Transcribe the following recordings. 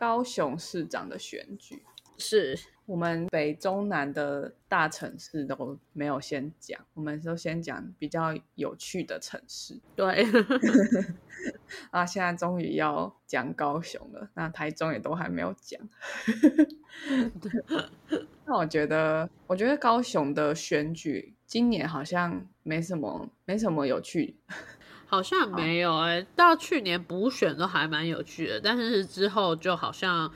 高雄市长的选举。是我们北中南的大城市都没有先讲，我们都先讲比较有趣的城市。对 啊，现在终于要讲高雄了，那台中也都还没有讲。那我觉得，我觉得高雄的选举今年好像没什么，没什么有趣。好像没有哎、到去年补选都还蛮有趣的，但是之后就好像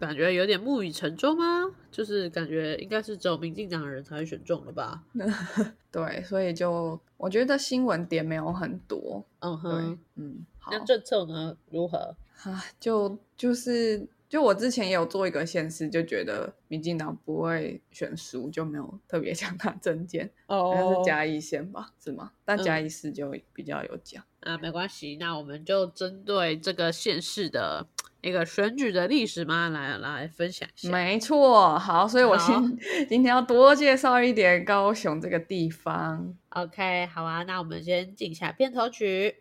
感觉有点木已成舟吗？就是感觉应该是只有民进党的人才会选中了吧？对，所以就我觉得新闻点没有很多。嗯哼，，嗯，好那政策呢如何？啊，就就是就我之前也有做一个县市，就觉得民进党不会选输，就没有特别讲他证件，好像是哦嘉义县吧，是吗？但嗯嘉义市就比较有讲。啊，没关系，那我们就针对这个县市的一个选举的历史嘛，来来分享一下。没错，好，所以我好今 今天要多介绍一点高雄这个地方。OK，好啊，那我们先进一下片头曲。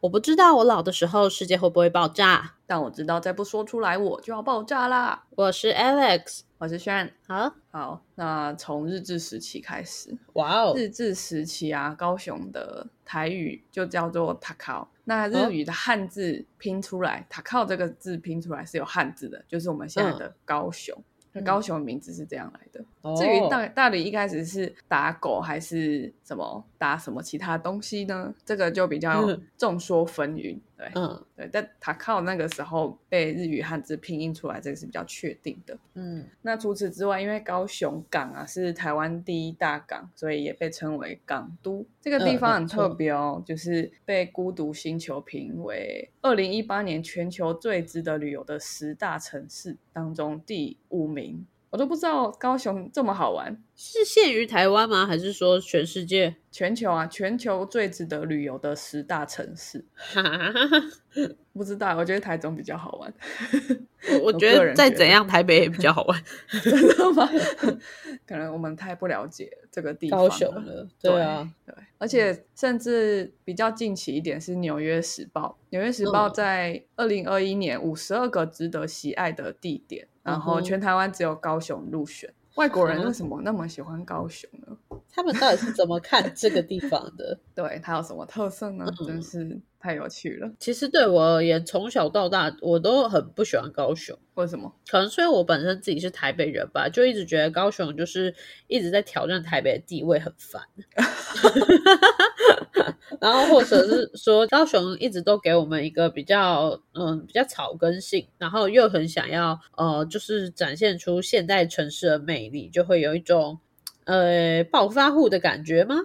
我不知道我老的时候世界会不会爆炸。但我知道再不说出来我就要爆炸啦。我是 Alex，我是轩，好，好，那从日治时期开始，哇哦，日治时期啊，高雄的台语就叫做塔靠。那日语的汉字拼出来，塔靠这个字拼出来是有汉字的，就是我们现在的高雄。高雄的名字是这样来的。哦至于到到底一开始是打狗还是什么打什么其他东西呢？这个就比较嗯众说纷纭。对，嗯对，但塔靠那个时候被日语汉字拼音出来，这个是比较确定的。嗯那除此之外，因为高雄港啊是台湾第一大港，所以也被称为港都。这个地方很特别哦，就是被孤独星球评为二零一八年全球最值得旅游的十大城市当中第五名。我都不知道高雄这么好玩，是限于台湾吗？还是说全世界？全球啊，全球最值得旅游的十大城市。哈哈哈哈 不知道，我觉得台中比较好玩。我 觉得再怎样，台北也比较好玩。真的吗？可能我们太不了解这个地方高雄了，对啊，对，而且甚至比较近期一点是《纽约时报》，《纽约时报》嗯在二零二一年五十二个值得喜爱的地点，然后全台湾只有高雄入选。外国人啊为什么那么喜欢高雄呢？他们到底是怎么看这个地方的？对，它有什么特色呢？嗯真是太有趣了。其实对我而言，从小到大我都很不喜欢高雄。为什么？可能是因为我本身自己是台北人吧，就一直觉得高雄就是一直在挑战台北的地位，很烦。然后或者是说，高雄一直都给我们一个比较嗯比较草根性，然后又很想要呃就是展现出现代城市的魅力，就会有一种呃暴发户的感觉吗？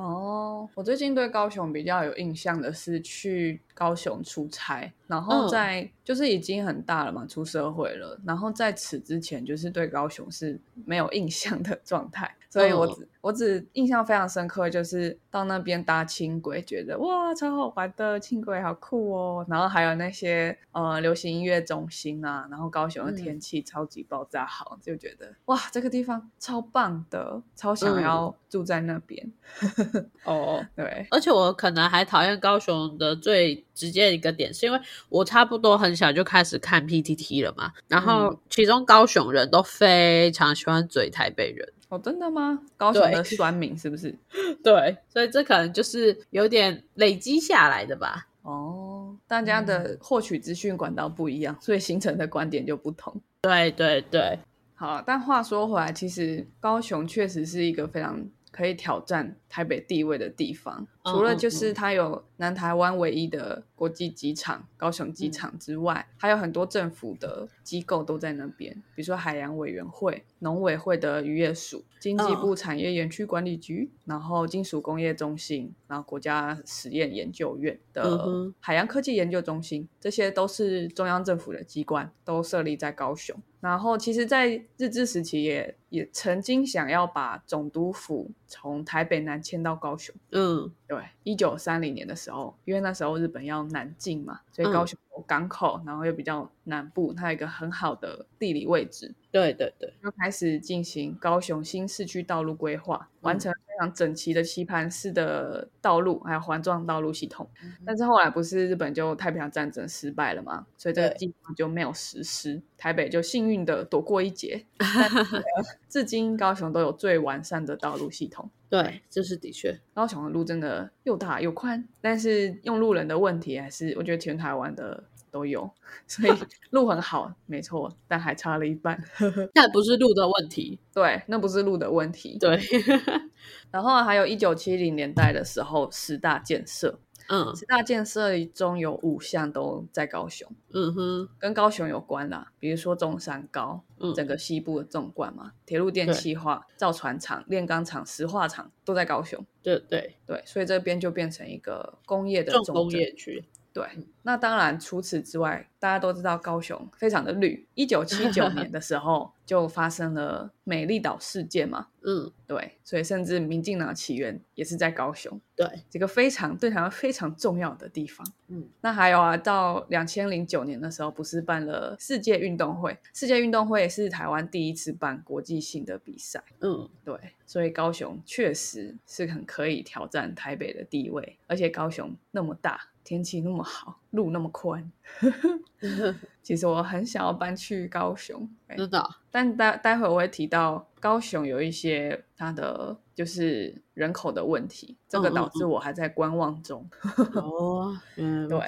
哦，我最近对高雄比较有印象的是去高雄出差，然后嗯。在、就是已经很大了嘛，出社会了，然后在此之前就是对高雄是没有印象的状态，所以我嗯。只、我只印象非常深刻，就是到那边搭轻轨，觉得哇超好玩的，轻轨好酷哦，然后还有那些呃流行音乐中心啊，然后高雄的天气超级爆炸好，就觉得哇这个地方超棒的，超想嗯。要住在那边。哦，对，而且我可能还讨厌高雄的最直接一个点，是因为我差不多很小就开始看 PTT 了嘛，然后其中高雄人都非常喜欢嘴台北人，哦，真的吗？高雄的酸民是不是？对，所以这可能就是有点累积下来的吧。哦，大家的获取资讯管道不一样，所以形成的观点就不同。对对对，好，但话说回来，其实高雄确实是一个非常可以挑战台北地位的地方。嗯除了就是它有南台湾唯一的国际机场高雄机场之外，还有很多政府的机构都在那边，比如说海洋委员会、农委会的渔业署、经济部产业园区管理局，然后金属工业中心，然后国家实验研究院嗯的海洋科技研究中心，这些都是中央政府的机关，都设立在高雄。然后，其实，在日治时期也也曾经想要把总督府从台北南迁到高雄。嗯对，一九三零年的时候，因为那时候日本要南进嘛，所以高雄有港口，然后又比较南部，它有一个很好的地理位置。对对对，就开始进行高雄新市区道路规划，完成非常整齐的棋盘式的道路，还有环状道路系统。但是后来不是日本就太平洋战争失败了嘛，所以这个计划就没有实施。台北就幸运的躲过一劫，至今高雄都有最完善的道路系统。对，这是的确，高雄的路真的又大又宽，但是用路人的问题还是我觉得全台湾的。都有，所以路很好，没错，但还差了一半。那不是路的问题，对，那不是路的问题。对，然后还有一九七零年代的时候，十大建设，嗯，十大建设中有五项都在高雄，嗯哼，跟高雄有关啦，比如说中山高，嗯整个西部的纵贯嘛，铁路电气化、造船厂、炼钢厂、石化厂都在高雄。对对对，所以这边就变成一个工业的重工业区。对，那当然，除此之外，大家都知道高雄非常的绿。一九七九年的时候，就发生了美丽岛事件嘛。嗯，对，所以甚至民进党起源也是在高雄。对，这个非常对台湾非常重要的地方。嗯，那还有啊，到两千零九年的时候，不是办了世界运动会？世界运动会是台湾第一次办国际性的比赛。嗯，对，所以高雄确实是很可以挑战台北的地位，而且高雄那么大。天气那么好，路那么宽，其实我很想要搬去高雄。知道，但待待会我会提到高雄有一些它的就是人口的问题，这个导致我还在观望中。哦，嗯，对。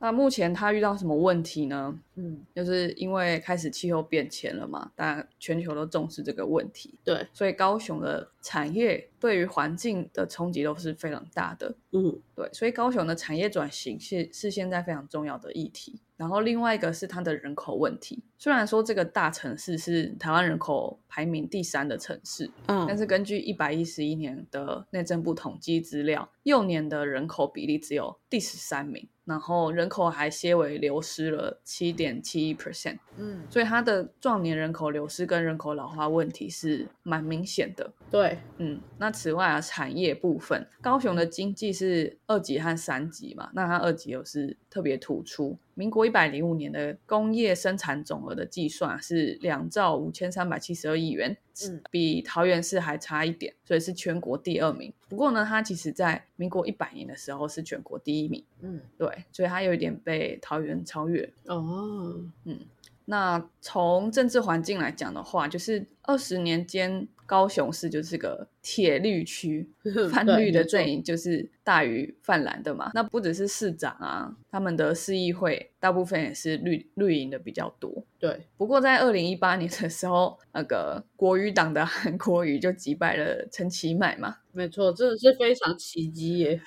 那目前他遇到什么问题呢？嗯，就是因为开始气候变迁了嘛，但全球都重视这个问题。对，所以高雄的产业对于环境的冲击都是非常大的。嗯，对，所以高雄的产业转型是是现在非常重要的议题。然后另外一个是它的人口问题。虽然说这个大城市是台湾人口排名第三的城市，嗯，但是根据一百一十一年的内政部统计资料，幼年的人口比例只有第十三名。然后人口还些微流失了七点七一 percent，嗯，所以它的壮年人口流失跟人口老化问题是蛮明显的。对，嗯，那此外啊，产业部分，高雄的经济是二级和三级嘛，那它二级又是特别突出。民国一百零五年的工业生产总额的计算是两兆五千三百七十二亿元，嗯，比桃园市还差一点，所以是全国第二名。不过呢，它其实在民国一百年的时候是全国第一名，嗯，对，所以它有一点被桃园超越。哦，嗯，那从政治环境来讲的话，就是二十年间。高雄市就是个铁绿区，泛绿的阵营就是大于泛蓝的嘛。那不只是市长啊，他们的市议会大部分也是绿绿营的比较多。对，不过在二零一八年的时候，那个国语党的韩国瑜就击败了陈其迈嘛。没错，真的是非常奇迹耶。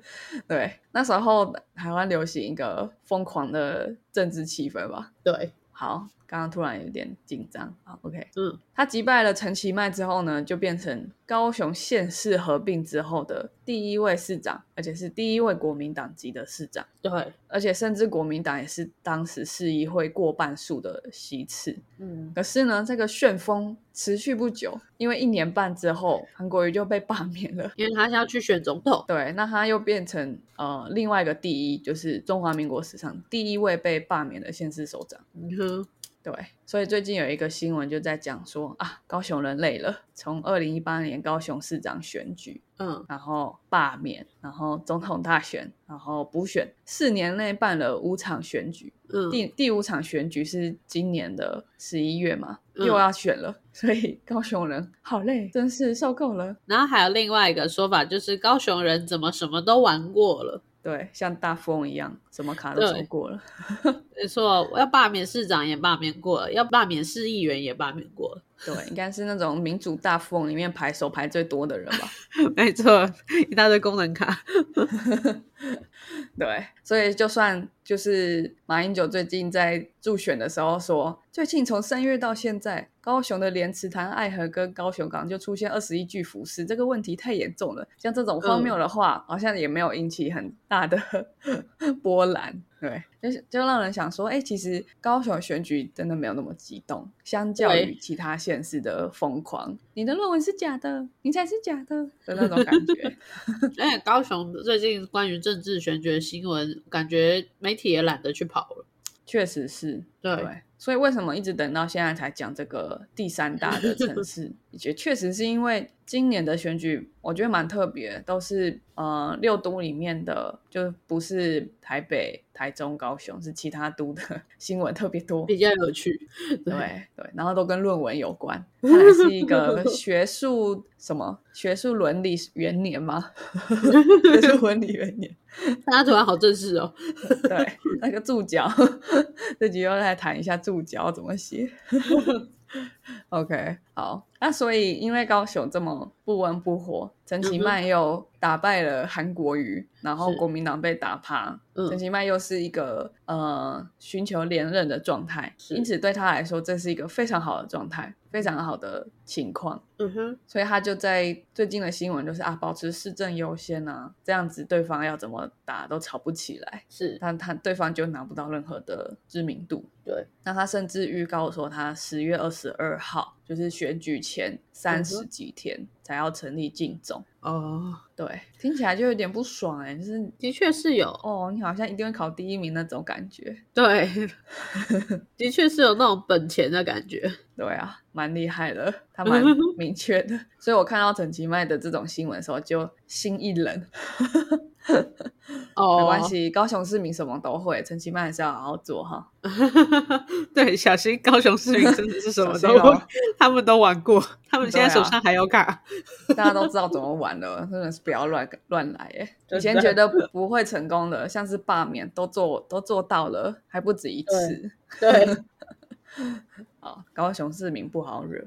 对，那时候台湾流行一个疯狂的政治气氛吧。对。好，刚刚突然有点紧张。好，OK，嗯，他击败了陈其迈之后呢，就变成高雄县市合并之后的第一位市长，而且是第一位国民党籍的市长。对，而且甚至国民党也是当时市议会过半数的席次。嗯，可是呢，这个旋风持续不久，因为一年半之后，韩国瑜就被罢免了，因为他要去选总统。对，那他又变成呃另外一个第一，就是中华民国史上第一位被罢免的县市首长。嗯哼。对，所以最近有一个新闻就在讲说啊，高雄人累了。从二零一八年高雄市长选举，嗯，然后罢免，然后总统大选，然后补选，四年内办了五场选举。嗯，第第五场选举是今年的十一月嘛，又要选了，所以高雄人好累，真是受够了。然后还有另外一个说法，就是高雄人怎么什么都玩过了。对，像大富翁一样，什么卡都抽过了。没错，我要罢免市长也罢免过了，要罢免市议员也罢免过了。对，应该是那种民主大富翁里面排手排最多的人吧。没错，一大堆功能卡。对，所以就算就是马英九最近在助选的时候说，最近从三月到现在，高雄的莲池潭、爱河跟高雄港就出现二十一具浮尸，这个问题太严重了。像这种荒谬的话，好像也没有引起很大的波澜。对，就是就让人想说，哎，其实高雄选举真的没有那么激动，相较于其他县市的疯狂，你的论文是假的，你才是假的的那种感觉。而且高雄最近关于政治选举的新闻，感觉媒体也懒得去跑了。确实是，对。所以为什么一直等到现在才讲这个第三大的城 市？也确实是因为今年的选举，我觉得蛮特别，都是呃六都里面的，就不是台北、台中、高雄，是其他都的 新闻特别多，比较有趣。对对，然后都跟论文有关，看来是一个 学术什么学术伦理元年吗？学术伦理元年，大家突然好正式哦。对，那个注脚，这集又来谈一下注脚怎么写。OK，好，那所以因为高雄这么不温不火，陈其迈又打败了韩国瑜，然后国民党被打趴，陈其迈又是一个呃寻求连任的状态，因此对他来说这是一个非常好的状态。非常好的情况，嗯哼，所以他就在最近的新闻就是啊，保持市政优先啊，这样子对方要怎么打都吵不起来，是，但他对方就拿不到任何的知名度，对，那他甚至预告说他十月二十二号就是选举前三十几天才要成立竞总。哦，对，听起来就有点不爽哎，就是的确是有哦，你好像一定会考第一名那种感觉，对，的确是有那种本钱的感觉，对啊，蛮厉害的，他蛮 明确的，所以我看到陈其迈的这种新闻的时候就心一冷。哦，没关系，高雄市民什么都会，陈其迈还是要好好做哈。对，小心高雄市民真的是什么都会，他们都玩过，他们现在手上还有卡，大家都知道怎么玩了，真的是不要乱乱来哎。以前觉得不会成功的，像是罢免都做都做到了，还不止一次。对，好，高雄市民不好惹。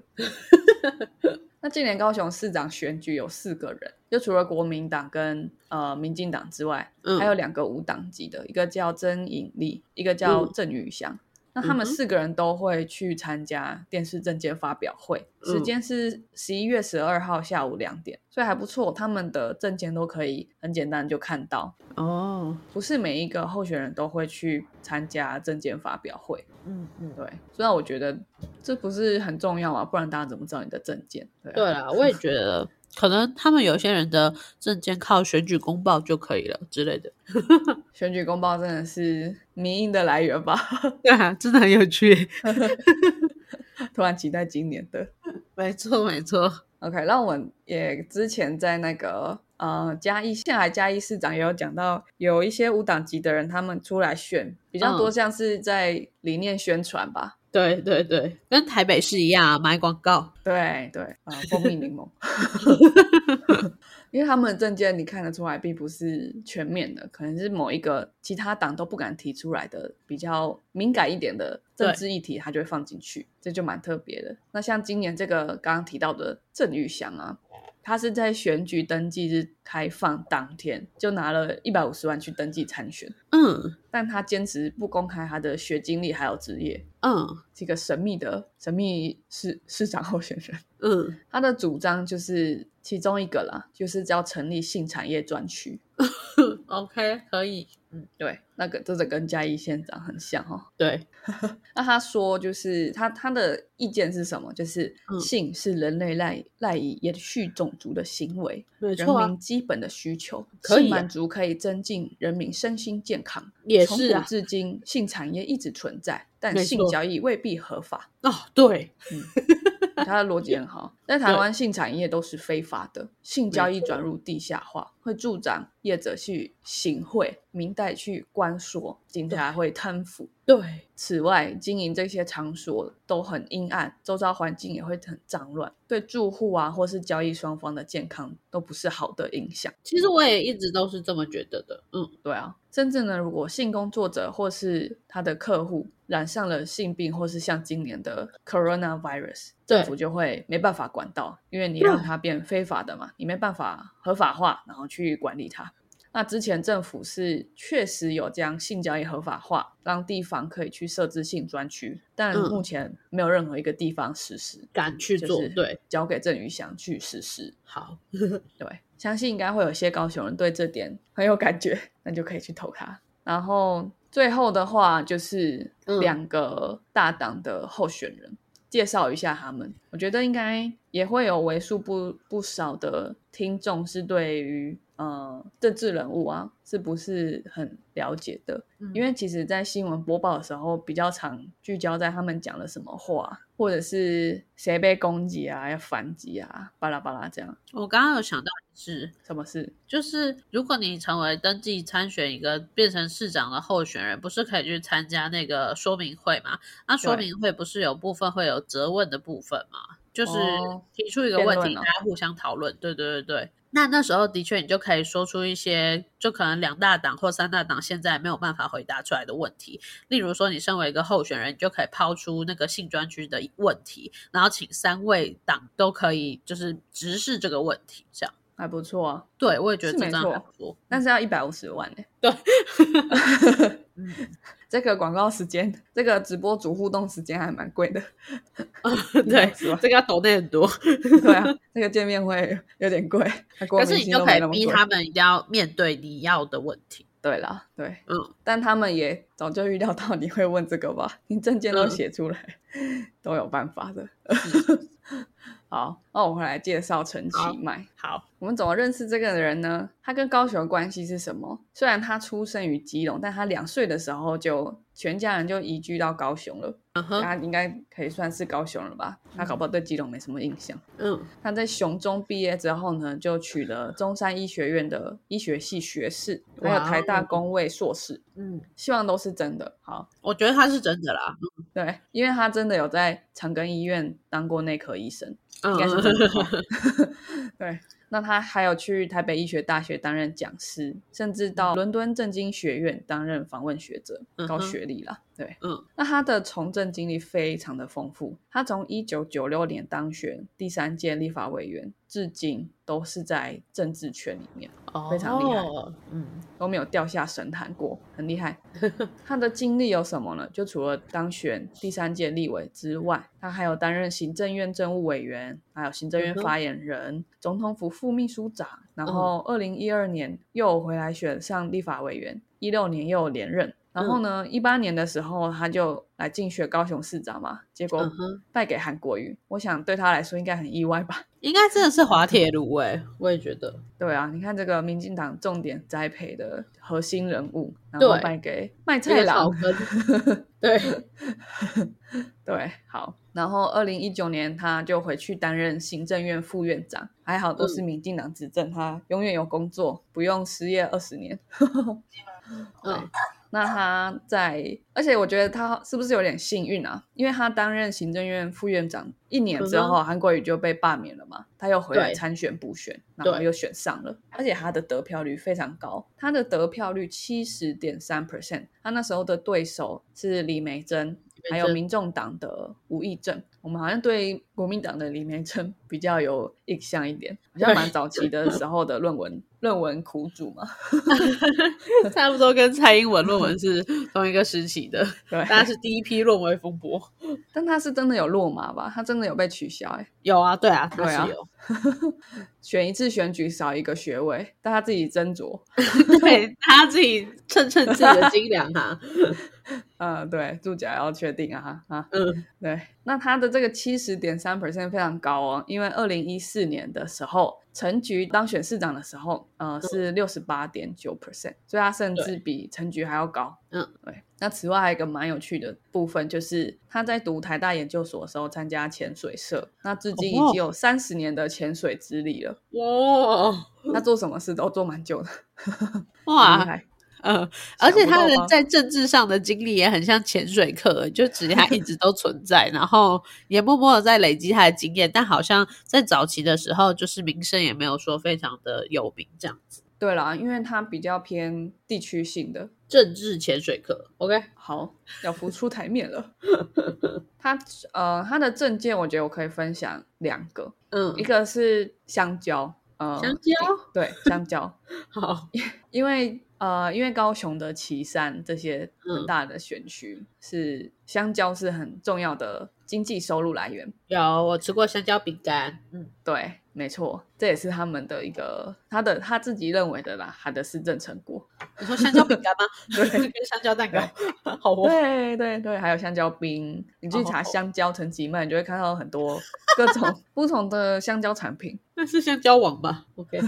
那今年高雄市长选举有四个人，就除了国民党跟呃民进党之外，还有两个无党籍的，一个叫曾颖丽，一个叫郑宇翔。那他们四个人都会去参加电视政见发表会，时间是十一月十二号下午两点，所以还不错。他们的证件都可以很简单就看到哦，不是每一个候选人都会去参加证件发表会。嗯嗯，对。虽然我觉得这不是很重要嘛，不然大家怎么知道你的证件？对啦，我也觉得。可能他们有些人的证件靠选举公报就可以了之类的。选举公报真的是民意的来源吧？对啊，真的很有趣。突然期待今年的，没错没错。OK，那我们也之前在那个呃嘉义县来嘉义市长也有讲到，有一些无党籍的人他们出来选，比较多像是在理念宣传吧。对对对，跟台北市一样买广告。对对啊，蜂蜜柠檬，因为他们的证件你看得出来，并不是全面的，可能是某一个其他党都不敢提出来的比较敏感一点的政治议题，他就会放进去，这就蛮特别的。那像今年这个刚刚提到的郑玉祥啊。他是在选举登记日开放当天就拿了一百五十万去登记参选，嗯，但他坚持不公开他的学经历还有职业，嗯，这个神秘的神秘市市长候选人，嗯，他的主张就是其中一个啦，就是要成立性产业专区。OK，可以。嗯，对，那个这个跟嘉义县长很像哈。对，那他说就是他他的意见是什么？就是性是人类赖赖以延续种族的行为，人民基本的需求，可以满足可以增进人民身心健康。也是啊，至今性产业一直存在，但性交易未必合法。哦，对，嗯，他的逻辑很好。在 台湾，性产业都是非法的，性交易转入地下化，会助长业者去行贿。明代去关锁，警察会贪腐。对，此外，经营这些场所都很阴暗，周遭环境也会很脏乱，对住户啊或是交易双方的健康都不是好的影响。其实我也一直都是这么觉得的。嗯，对啊，甚至呢，如果性工作者或是他的客户染上了性病，或是像今年的 coronavirus，政府就会没办法管到，因为你让它变非法的嘛，你没办法合法化，然后去管理它。那之前政府是确实有将性交易合法化，让地方可以去设置性专区，但目前没有任何一个地方实施，敢去做，对，交给郑宇翔去实施。好，对，相信应该会有些高雄人对这点很有感觉，那就可以去投他。然后最后的话就是两个大党的候选人，介绍一下他们。我觉得应该也会有为数不不少的听众是对于。呃，政治人物啊，是不是很了解的？因为其实，在新闻播报的时候，比较常聚焦在他们讲了什么话，或者是谁被攻击啊，要反击啊，巴拉巴拉这样。我刚刚有想到是什么事？就是如果你成为登记参选一个变成市长的候选人，不是可以去参加那个说明会吗？那说明会不是有部分会有责问的部分吗？就是提出一个问题，大家互相讨论。对对对对。那那时候的确，你就可以说出一些，就可能两大党或三大党现在没有办法回答出来的问题。例如说，你身为一个候选人，你就可以抛出那个性专区的问题，然后请三位党都可以就是直视这个问题，这样还不错啊。对，我也觉得这张不错，但是要一百五十万呢。对。这个广告时间，这个直播主互动时间还蛮贵的，对，这个要抖内很多，对啊，这个见面会有点贵，可是你就可以逼他们一定要面对你要的问题，对啦，对，嗯，但他们也早就预料到你会问这个吧？你证件都写出来，都有办法的。好，那我们来介绍陈其迈。好，我们怎么认识这个人呢？他跟高雄的关系是什么？虽然他出生于基隆，但他两岁的时候就全家人就移居到高雄了。他应该可以算是高雄了吧？他搞不好对基隆没什么印象。嗯，他在雄中毕业之后呢，就取了中山医学院的医学系学士，还有台大工位硕士。嗯，希望都是真的。好，我觉得他是真的啦。对，因为他真的有在长庚医院当过内科医生。应该是真的。对，那他还有去台北医学大学担任讲师，甚至到伦敦政经学院担任访问学者，高学历啦。对，嗯，那他的从政经历非常的丰富。他从一九九六年当选第三届立法委员，至今都是在政治圈里面，非常厉害，嗯，都没有掉下神坛过，很厉害。他的经历有什么呢？就除了当选第三届立委之外，他还有担任行政院政务委员，还有行政院发言人、总统府副秘书长，然后二零一二年又回来选上立法委员，一六年又连任。然后呢，一八年的时候他就来竞选高雄市长嘛，结果败给韩国瑜。我想对他来说应该很意外吧？应该真的是滑铁卢哎，我也觉得。对啊，你看这个民进党重点栽培的核心人物，然后败给卖菜佬。对对，好。然后二零一九年他就回去担任行政院副院长，还好都是民进党执政，他永远有工作，不用失业二十年。嗯。那他在，而且我觉得他是不是有点幸运啊？因为他担任行政院副院长一年之后，韩国瑜就被罢免了嘛，他又回来参选补选，然后又选上了，而且他的得票率非常高，他的得票率七十点三 percent，他那时候的对手是李梅珍。还有民众党的吴益政，我们好像对国民党的李明珍 比较有印象一点，好像蛮早期的 时候的论文论文苦主嘛，差不多跟蔡英文论文是同一个时期的，对，他是第一批论文风波，但他是真的有落马吧？他真的有被取消？哎，有啊，对啊，对啊，有，选一次选举少一个学位，但他自己斟酌，对他自己称称自己的斤两哈。呃，对，注脚要确定啊，啊，嗯，对，那他的这个七十点三 percent 非常高哦，因为二零一四年的时候，陈菊当选市长的时候，呃，是六十八点九 percent，所以他甚至比陈菊还要高。嗯，对。那此外还有一个蛮有趣的部分，就是他在读台大研究所的时候参加潜水社，那至今已经有三十年的潜水资历了。哇，他做什么事都做蛮久的。哇。嗯，而且他的在政治上的经历也很像潜水客，就只他一直都存在，然后也默默的在累积他的经验，但好像在早期的时候，就是名声也没有说非常的有名这样子。对啦，因为他比较偏地区性的政治潜水客。OK，好，要浮出台面了。他呃，他的证件我觉得我可以分享两个，嗯，一个是香蕉，呃，香蕉，对，香蕉，好，因为。呃，因为高雄的旗山这些很大的选区是香蕉是很重要的经济收入来源。有我吃过香蕉饼干，嗯，对，没错，这也是他们的一个他的他自己认为的啦，他的施政成果。你说香蕉饼干吗？对 跟香蕉蛋糕，好哦。对对对，还有香蕉冰，你去查香蕉陈吉曼，你就会看到很多各种不同的香蕉产品。那是香蕉网吧？OK，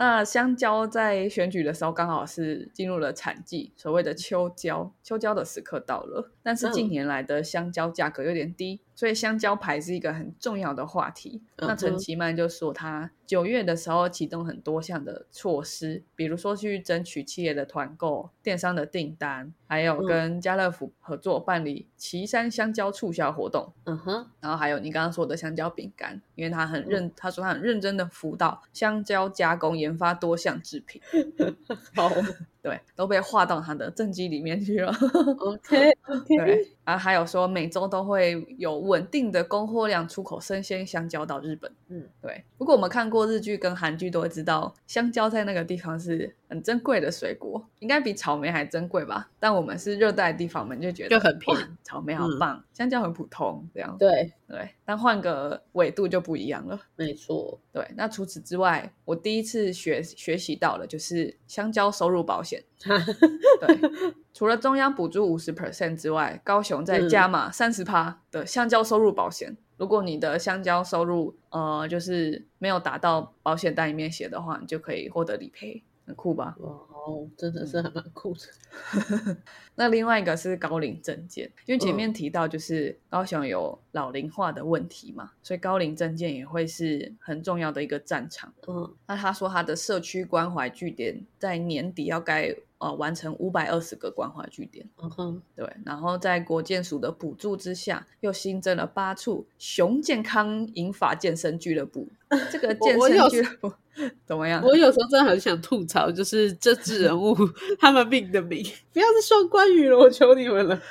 那香蕉在选举的时候刚好是进入了产季，所谓的秋蕉，秋蕉的时刻到了。但是近嗯年来的香蕉价格有点低，所以香蕉牌是一个很重要的话题。那陈其迈就说，他九月的时候启动很多项的措施，比如说去争取企业的团购、电商的订单，还有嗯跟家乐福合作办理岐山香蕉促销活动。嗯哼，然后还有你刚刚说的香蕉饼干，因为他很嗯认，他说他很认真的辅导香蕉加工研发多项制品，好 对，都被划到他的政绩里面去了。，OK OK，对，然后还有说每周都会有稳定的供货量出口生鲜香蕉到日本。嗯，对。如果我们看过日剧跟韩剧，都会知道香蕉在那个地方是很珍贵的水果，应该比草莓还珍贵吧？但我们是热带的地方，我们就觉得就很便宜草莓好嗯棒，香蕉很普通，这样对，对。但换个纬度就不一样了。没错。对，那除此之外，我第一次学学习到了就是香蕉收入保险。对，除了中央补助五十 percent 之外，高雄再加码三十趴的香蕉收入保险。如果你的香蕉收入呃就是没有达到保险单里面写的话，你就可以获得理赔，很酷吧？哇哦，真的是还蛮酷的。那另外一个是高龄证件，因为前嗯面提到就是高雄有老龄化的问题嘛，所以高龄证件也会是很重要的一个战场。嗯那他说他的社区关怀据点在年底要该呃完成五百二十个关怀据点，嗯哼，对，然后在国建署的补助之下，又新增了八处熊健康银发健身俱乐部。这个健身俱乐部 怎么样？我有时候真的很想吐槽，就是这支人物 他们命的命，不要再说关羽了，我求你们了。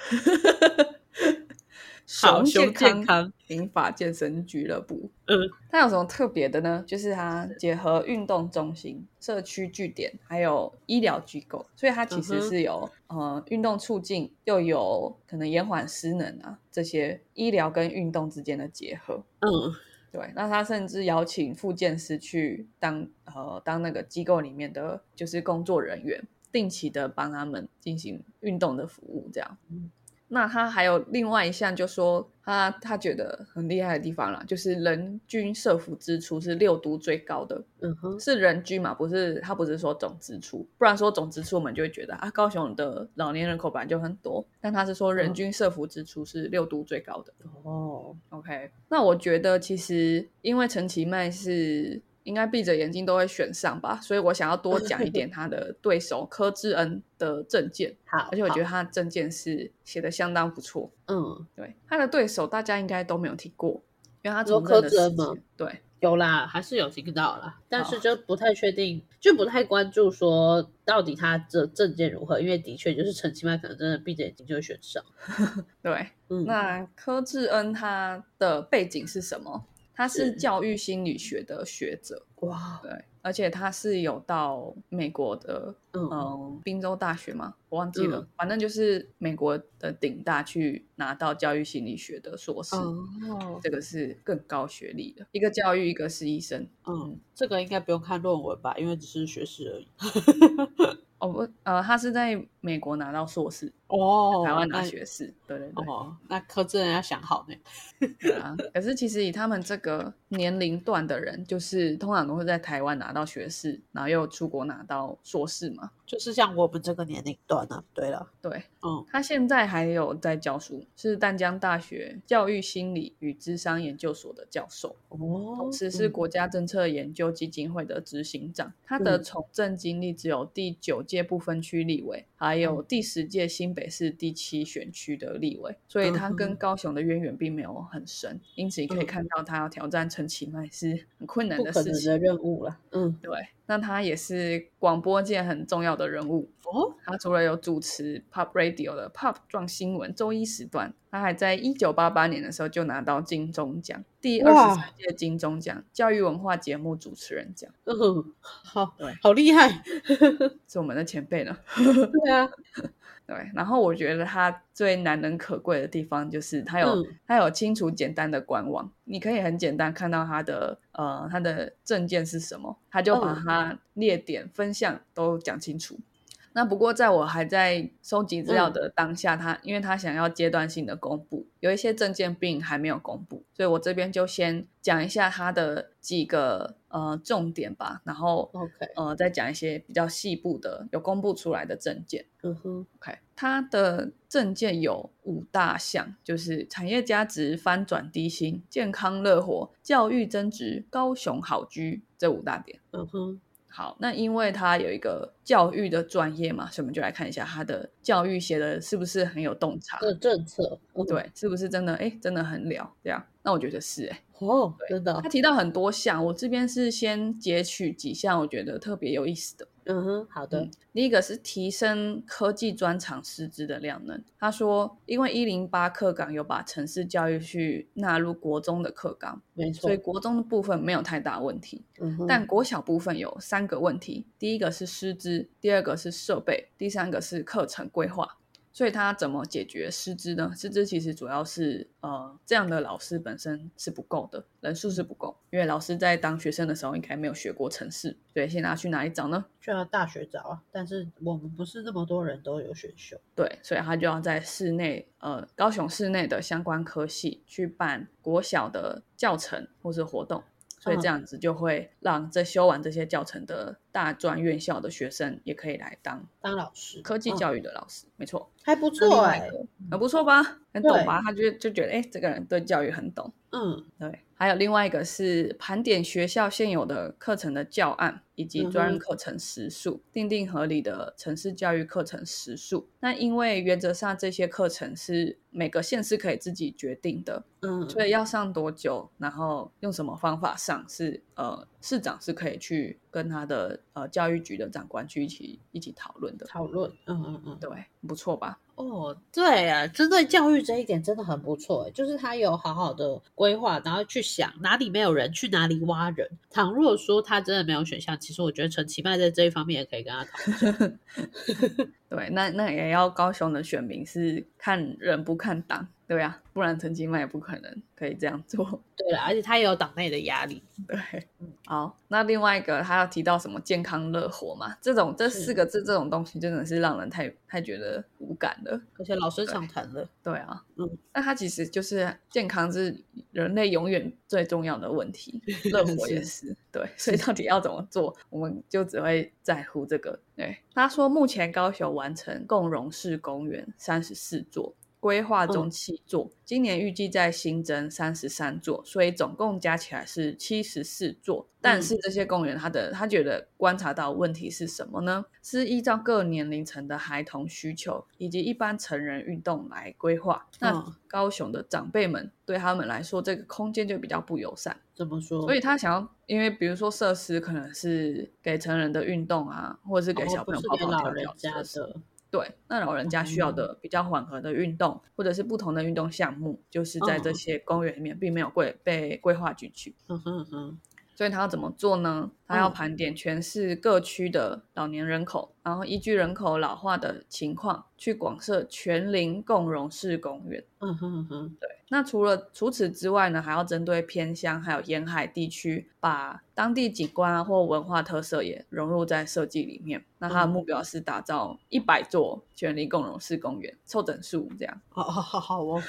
好，熊熊健康，民法健身俱乐部。嗯，它有什么特别的呢？就是它结合运动中心、社区据点，还有医疗机构，所以它其实是有、呃运动促进，又有可能延缓失能啊这些医疗跟运动之间的结合。嗯对，那他甚至邀请复健师去当呃当那个机构里面的就是工作人员，定期的帮他们进行运动的服务，这样。那他还有另外一项，就说他他觉得很厉害的地方啦，就是人均社福支出是六都最高的，嗯哼，是人均嘛，不是他不是说总支出，不然说总支出我们就会觉得啊，高雄的老年人口本来就很多，但他是说人嗯均社福支出是六都最高的。哦，OK，那我觉得其实因为陈其迈是应该闭着眼睛都会选上吧，所以我想要多讲一点他的对手柯志恩的证件，好，而且我觉得，他的证件是写的相当不错。嗯，对，他的对手大家应该都没有听过，因为他你说从政的时柯志恩吗间对有啦，还是有听到啦，但是就不太确定，就不太关注说到底他的证件如何，因为的确就是陈其迈可能真的闭着眼睛就会选上。对。嗯，那柯志恩他的背景是什么？他是是。教育心理学的学者，哇，对，而且他是有到美国的嗯。嗯，宾州大学嘛，我忘记了，嗯。反正就是美国的顶大去拿到教育心理学的硕士，哦，这个是更高学历的，一个教育，一个是医生。嗯，这个应该不用看论文吧，因为只是学士而已。哦不，呃，他是在美国拿到硕士，哦台湾大学士，对对对。哦，那柯志人要想好呢。对啊，可是其实以他们这个年龄段的人，就是通常都会在台湾拿到学士，然后又出国拿到硕士嘛。就是像我们这个年龄段啊。对了，对，嗯，他现在还有在教书，是淡江大学教育心理与智商研究所的教授，哦同时是国家政策研究基金会的执行长。他的嗯从政经历只有第九届不分区立委，还有第十届新北市第七选区的立委，所以他跟高雄的渊源并没有很深，因此你可以嗯看到他要挑战陈其迈是很困难的事情。的任务了。嗯，对，那他也是广播界很重要的人物。哦，他除了有主持 Pop Radio 的 Pop 撞新闻周一时段，他还在一九八八年的时候就拿到金钟奖第二哇十三届金钟奖教育文化节目主持人奖，嗯，好对，好厉害。是我们的前辈呢。对啊，对，然后我觉得他最难能可贵的地方，就是它有、它有清楚简单的官网，你可以很简单看到它的呃它的证件是什么，它就把它列点分项都讲清楚。那不过，在我还在收集资料的当下，他因为他想要阶段性的公布，有一些证件并还没有公布，所以我这边就先讲一下他的几个呃重点吧，然后 OK 呃再讲一些比较细部的有公布出来的证件。嗯哼，OK，他的证件有五大项，就是产业价值翻转低薪、健康乐活、教育增值、高雄好居这五大点。嗯哼。好，那因为他有一个教育的专业嘛，所以我们就来看一下他的教育写的是不是很有洞察的政策，对，是不是真的？哎，真的很了这样。那我觉得是哎，哦，真的。他提到很多项，我这边是先截取几项，我觉得特别有意思的。嗯哼，好的。第一个是提升科技专长师资的量能。他说，因为一零八课纲有把城市教育去纳入国中的课纲，没错，所以国中的部分没有太大问题。嗯哼，但国小部分有三个问题：第一个是师资，第二个是设备，第三个是课程规划。所以他怎么解决师资呢？师资其实主要是呃，这样的老师本身是不够的，人数是不够，因为老师在当学生的时候应该没有学过城市，所以现在去哪里找呢？去大学找啊。但是我们不是那么多人都有选修，对，所以他就要在室内呃，高雄市内的相关科系去办国小的教程或是活动。所以这样子就会让这修完这些教程的大专院校的学生也可以来当当老师，科技教育的老师，没错，还不错哎，很不错吧？很懂吧？他就就觉得哎，这个人对教育很懂，嗯，对。还有另外一个是盘点学校现有的课程的教案以及专任课程时数，定定合理的城市教育课程时数。那因为原则上这些课程是每个县市可以自己决定的，嗯，所以要上多久，然后用什么方法上，是呃市长是可以去跟他的呃教育局的长官去一起一起讨论的。讨论，嗯嗯嗯，对，不错吧？哦，对啊，针对教育这一点真的很不错，就是他有好好的规划，然后去想哪里没有人，去哪里挖人。倘若说他真的没有选项，其实我觉得陈其迈在这一方面也可以跟他讨论。对，那那也要高雄的选民是看人不看党。对啊，不然陈其迈也不可能可以这样做。对了，而且他也有党内的压力。对，好，那另外一个他要提到什么健康乐活嘛？这种这四个字这种东西真的是让人太太觉得无感了。而且老师常谈了。对啊，嗯，那他其实就是健康是人类永远最重要的问题，乐活也是。对，所以到底要怎么做，我们就只会在乎这个。对，他说目前高雄完成共融式公园三十四座。规划中七座，今年预计在新增三十三座，所以总共加起来是七十四座。但是这些公园，他的他觉得观察到问题是什么呢？是依照各年龄层的孩童需求以及一般成人运动来规划。那高雄的长辈们对他们来说，这个空间就比较不友善。怎么说？所以他想要，因为比如说设施可能是给成人的运动啊，或者是给小朋友跑跑跳跳的。对，那老人家需要的比较缓和的运动，或者是不同的运动项目，就是在这些公园里面并没有规被规划进去。嗯哼哼。所以他要怎么做呢？他要盘点全市各区的老年人口，然后依据人口老化的情况，去广设全龄共融式公园。嗯哼哼，对。那除了除此之外呢，还要针对偏乡还有沿海地区，把当地景观或文化特色也融入在设计里面。那他的目标是打造一百座全龄共融式公园，凑整数这样。好好好好哦。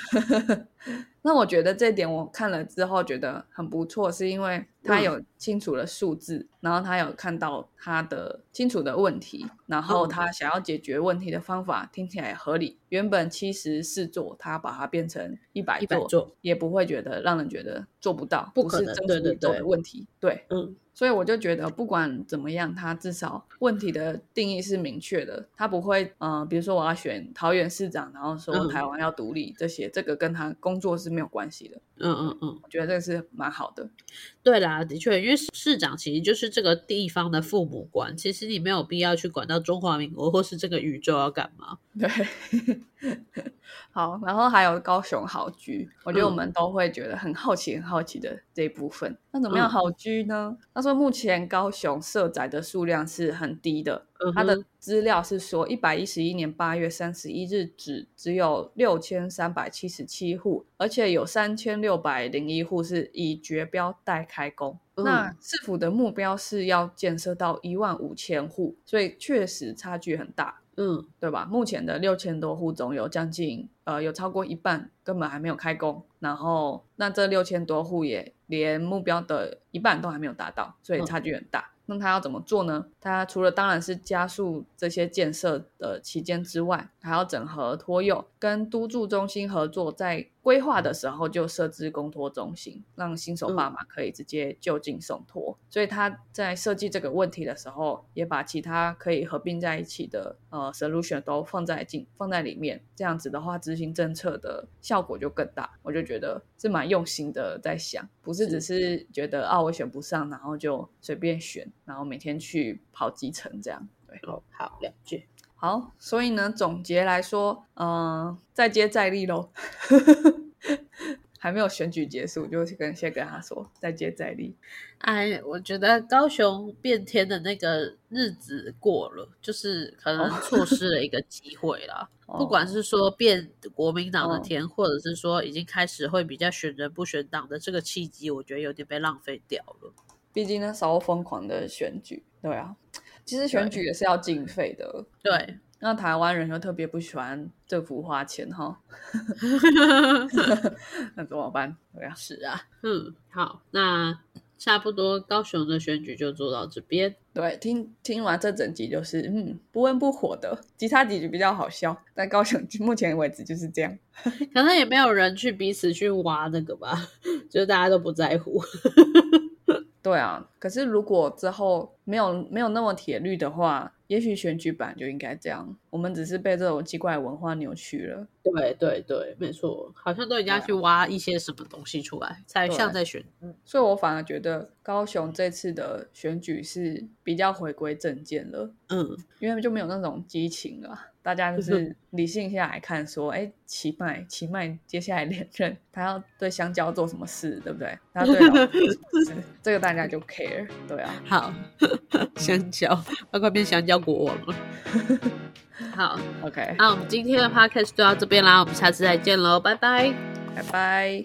那我觉得这点我看了之后觉得很不错，是因为他有清楚了数字，然后他有看到他的清楚的问题，然后他想要解决问题的方法听起来合理。原本七十四座，他把它变成一百座，也不会觉得让人觉得做不到，不是真实做的问题。对，嗯。所以我就觉得，不管怎么样，他至少问题的定义是明确的。他不会，嗯，比如说我要选桃园市长，然后说台湾要独立，这些这个跟他工作是没有关系的。嗯嗯嗯，我觉得这个是蛮好的。对啦，的确，因为市长其实就是这个地方的父母官，其实你没有必要去管到中华民国或是这个宇宙要干嘛。对。好，然后还有高雄好居，我觉得我们都会觉得很好奇、很好奇的这一部分。那怎么样好居呢？他说目前高雄社宅的数量是很低的，他的资料是说，一百一十一年八月三十一日止只有六千三百七十七户，而且有三千六百零一户是以绝标待开工。那市府的目标是要建设到一万五千户，所以确实差距很大。嗯，对吧？目前的六千多户中有将近呃有超过一半根本还没有开工，然后那这六千多户也连目标的一半都还没有达到，所以差距很大。那他要怎么做呢？他除了当然是加速这些建设的期间之外，还要整合托幼，跟督助中心合作，在规划的时候就设置公托中心，让新手爸妈可以直接就近送托。所以他在设计这个问题的时候，也把其他可以合并在一起的呃 solution 都放在进放在里面。这样子的话，执行政策的效果就更大。我就觉得是蛮用心的，在想，不是只是觉得啊我选不上，然后就随便选。然后每天去跑基层，这样对哦，好了解。好，所以呢，总结来说，嗯，再接再厉喽。还没有选举结束，就跟先跟他说再接再厉。哎，我觉得高雄变天的那个日子过了，就是可能错失了一个机会啦。不管是说变国民党的天，或者是说已经开始会比较选人不选党的这个契机，我觉得有点被浪费掉了。毕竟那时候疯狂的选举，对啊，其实选举也是要经费的，对。那台湾人又特别不喜欢政府花钱哈，那怎么办？对啊，是啊，嗯，好，那差不多高雄的选举就做到这边。对，听听完这整集就是，嗯，不温不火的，其他几集比较好笑，但高雄目前为止就是这样，可能也没有人去彼此去挖那个吧，就是大家都不在乎。对啊，可是如果之后没有没有那么铁律的话，也许选举版就应该这样。我们只是被这种奇怪文化扭曲了。对对对，没错，好像都人家去挖一些什么东西出来，才像在选。嗯，所以我反而觉得高雄这次的选举是比较回归正见了。嗯，因为就没有那种激情了。大家就 是理性下来看，说，哎，奇迈，奇迈接下来连任，他要对香蕉做什么事，对不对？他对 这个大家就 care，对啊。好，香蕉，快快变香蕉国王了。好，OK，那我们今天的 podcast 就到这边啦，我们下次再见喽，拜拜，拜拜。